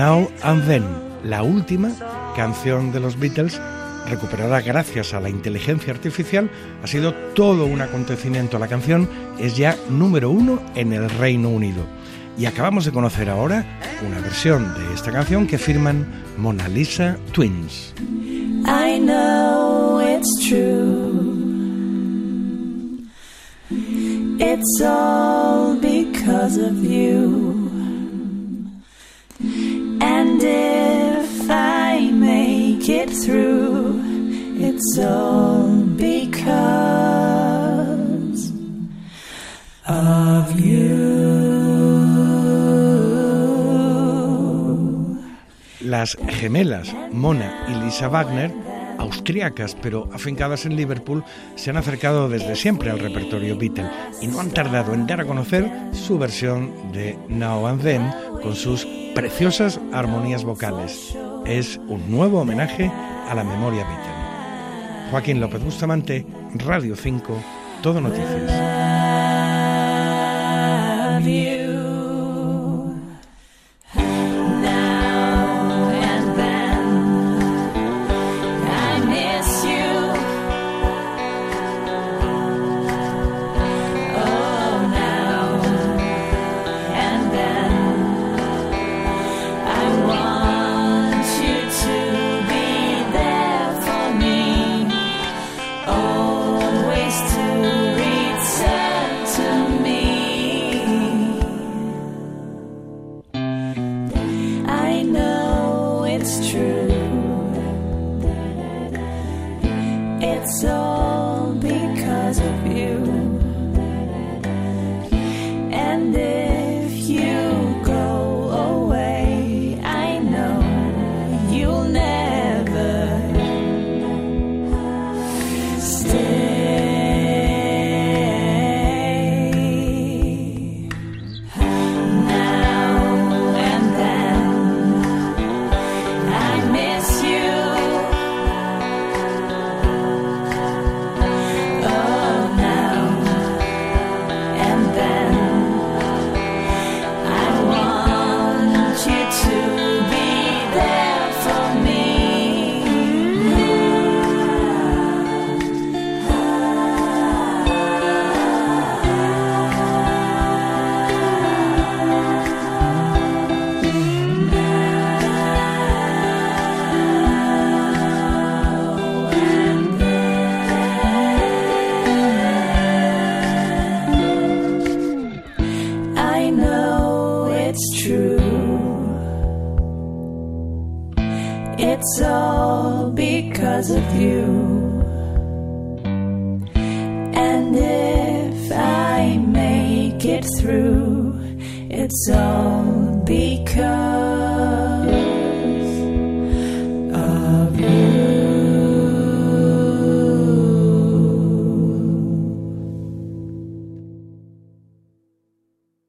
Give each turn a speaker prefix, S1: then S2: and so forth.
S1: Now and Then, la última canción de los Beatles recuperada gracias a la inteligencia artificial, ha sido todo un acontecimiento. La canción es ya número uno en el Reino Unido. Y acabamos de conocer ahora una versión de esta canción que firman Mona Lisa Twins.
S2: Through, it's because of you.
S1: Las gemelas Mona y Lisa Wagner, austriacas pero afincadas en Liverpool, se han acercado desde siempre al repertorio Beatle y no han tardado en dar a conocer su versión de Now and Then con sus preciosas armonías vocales. Es un nuevo homenaje a la memoria Beatle. Joaquín López Bustamante, Radio 5, Todo Noticias.
S2: It's true. It's all because of you. And It's all because of you. And if I make it through, it's all because.